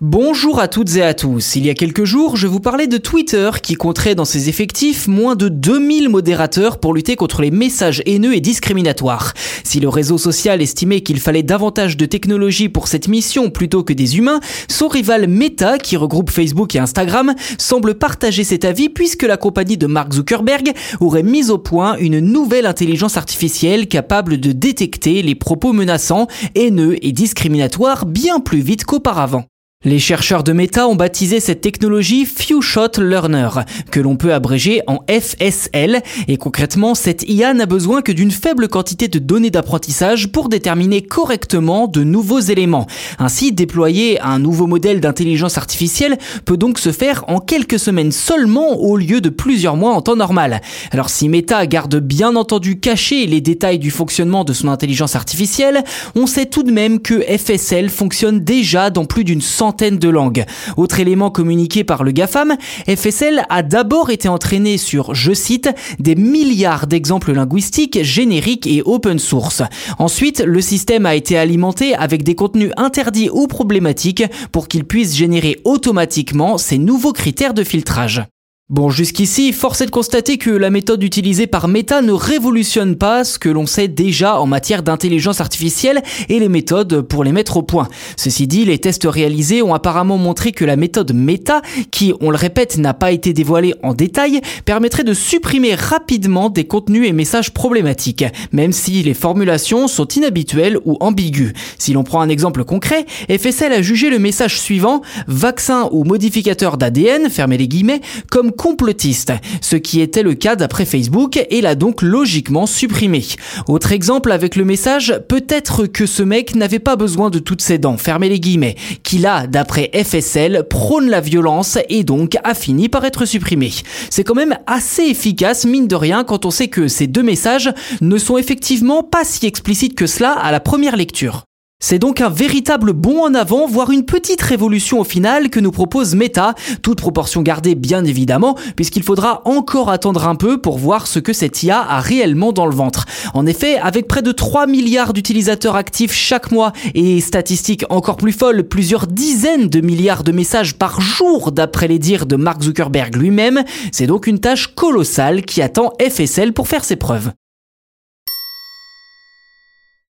Bonjour à toutes et à tous. Il y a quelques jours, je vous parlais de Twitter qui compterait dans ses effectifs moins de 2000 modérateurs pour lutter contre les messages haineux et discriminatoires. Si le réseau social estimait qu'il fallait davantage de technologie pour cette mission plutôt que des humains, son rival Meta, qui regroupe Facebook et Instagram, semble partager cet avis puisque la compagnie de Mark Zuckerberg aurait mis au point une nouvelle intelligence artificielle capable de détecter les propos menaçants, haineux et discriminatoires bien plus vite qu'auparavant. Les chercheurs de Meta ont baptisé cette technologie Few Shot Learner, que l'on peut abréger en FSL, et concrètement, cette IA n'a besoin que d'une faible quantité de données d'apprentissage pour déterminer correctement de nouveaux éléments. Ainsi, déployer un nouveau modèle d'intelligence artificielle peut donc se faire en quelques semaines seulement au lieu de plusieurs mois en temps normal. Alors si Meta garde bien entendu caché les détails du fonctionnement de son intelligence artificielle, on sait tout de même que FSL fonctionne déjà dans plus d'une centaine de langues. Autre élément communiqué par le GAFAM, FSL a d'abord été entraîné sur, je cite, des milliards d'exemples linguistiques génériques et open source. Ensuite, le système a été alimenté avec des contenus interdits ou problématiques pour qu'il puisse générer automatiquement ces nouveaux critères de filtrage. Bon, jusqu'ici, force est de constater que la méthode utilisée par Meta ne révolutionne pas ce que l'on sait déjà en matière d'intelligence artificielle et les méthodes pour les mettre au point. Ceci dit, les tests réalisés ont apparemment montré que la méthode Meta, qui, on le répète, n'a pas été dévoilée en détail, permettrait de supprimer rapidement des contenus et messages problématiques, même si les formulations sont inhabituelles ou ambiguës. Si l'on prend un exemple concret, FSL a jugé le message suivant, vaccin ou modificateur d'ADN, fermez les guillemets, comme complotiste, ce qui était le cas d'après Facebook et l'a donc logiquement supprimé. Autre exemple avec le message peut-être que ce mec n'avait pas besoin de toutes ses dents, fermez les guillemets, qui là, d'après FSL, prône la violence et donc a fini par être supprimé. C'est quand même assez efficace, mine de rien, quand on sait que ces deux messages ne sont effectivement pas si explicites que cela à la première lecture. C'est donc un véritable bond en avant, voire une petite révolution au final que nous propose Meta, toute proportion gardée bien évidemment, puisqu'il faudra encore attendre un peu pour voir ce que cette IA a réellement dans le ventre. En effet, avec près de 3 milliards d'utilisateurs actifs chaque mois et statistiques encore plus folles, plusieurs dizaines de milliards de messages par jour d'après les dires de Mark Zuckerberg lui-même, c'est donc une tâche colossale qui attend FSL pour faire ses preuves.